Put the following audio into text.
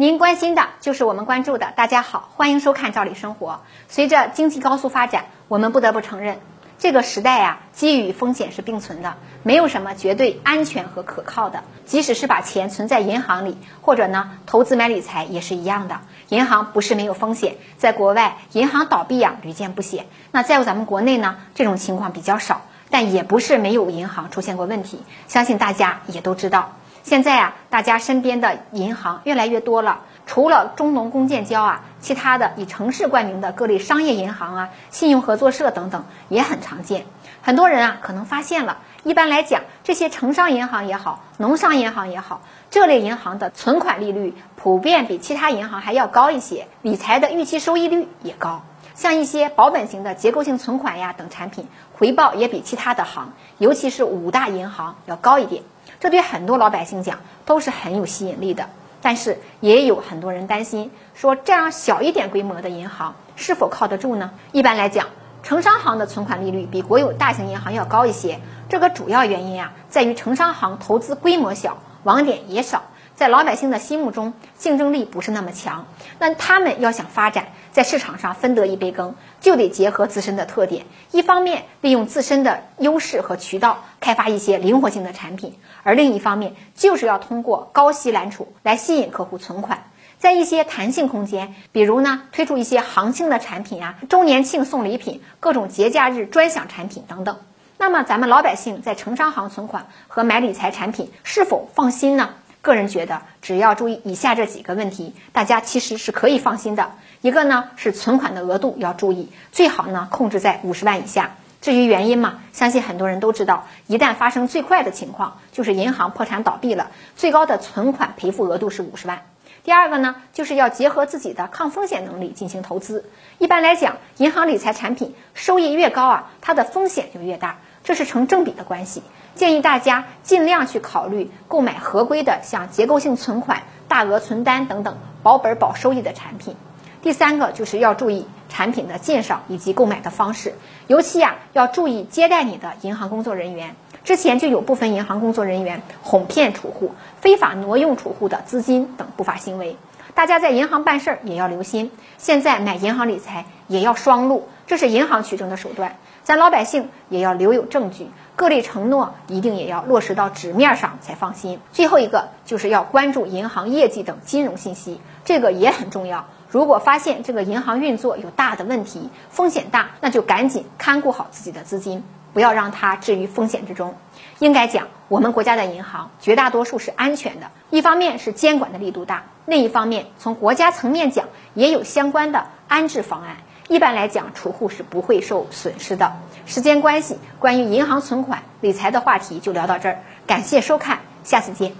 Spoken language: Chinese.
您关心的就是我们关注的。大家好，欢迎收看《赵理生活》。随着经济高速发展，我们不得不承认，这个时代呀，机遇与风险是并存的，没有什么绝对安全和可靠的。即使是把钱存在银行里，或者呢投资买理财也是一样的。银行不是没有风险，在国外银行倒闭呀屡见不鲜。那在咱们国内呢，这种情况比较少，但也不是没有银行出现过问题。相信大家也都知道。现在啊，大家身边的银行越来越多了，除了中农工建交啊，其他的以城市冠名的各类商业银行啊、信用合作社等等也很常见。很多人啊可能发现了，一般来讲，这些城商银行也好，农商银行也好，这类银行的存款利率普遍比其他银行还要高一些，理财的预期收益率也高。像一些保本型的结构性存款呀等产品，回报也比其他的行，尤其是五大银行要高一点。这对很多老百姓讲都是很有吸引力的，但是也有很多人担心，说这样小一点规模的银行是否靠得住呢？一般来讲，城商行的存款利率比国有大型银行要高一些，这个主要原因啊，在于城商行投资规模小，网点也少。在老百姓的心目中，竞争力不是那么强。那他们要想发展，在市场上分得一杯羹，就得结合自身的特点，一方面利用自身的优势和渠道，开发一些灵活性的产品；而另一方面，就是要通过高息揽储来吸引客户存款。在一些弹性空间，比如呢，推出一些行情的产品啊，周年庆送礼品、各种节假日专享产品等等。那么，咱们老百姓在城商行存款和买理财产品是否放心呢？个人觉得，只要注意以下这几个问题，大家其实是可以放心的。一个呢是存款的额度要注意，最好呢控制在五十万以下。至于原因嘛，相信很多人都知道，一旦发生最坏的情况，就是银行破产倒闭了，最高的存款赔付额度是五十万。第二个呢，就是要结合自己的抗风险能力进行投资。一般来讲，银行理财产品收益越高啊，它的风险就越大，这是成正比的关系。建议大家尽量去考虑购买合规的，像结构性存款、大额存单等等保本保收益的产品。第三个就是要注意产品的介绍以及购买的方式，尤其呀要注意接待你的银行工作人员。之前就有部分银行工作人员哄骗储户、非法挪用储户的资金等不法行为，大家在银行办事儿也要留心。现在买银行理财也要双录，这是银行取证的手段，咱老百姓也要留有证据。各类承诺一定也要落实到纸面上才放心。最后一个就是要关注银行业绩等金融信息，这个也很重要。如果发现这个银行运作有大的问题，风险大，那就赶紧看顾好自己的资金，不要让它置于风险之中。应该讲，我们国家的银行绝大多数是安全的，一方面是监管的力度大，另一方面从国家层面讲也有相关的安置方案。一般来讲，储户是不会受损失的。时间关系，关于银行存款理财的话题就聊到这儿，感谢收看，下次见。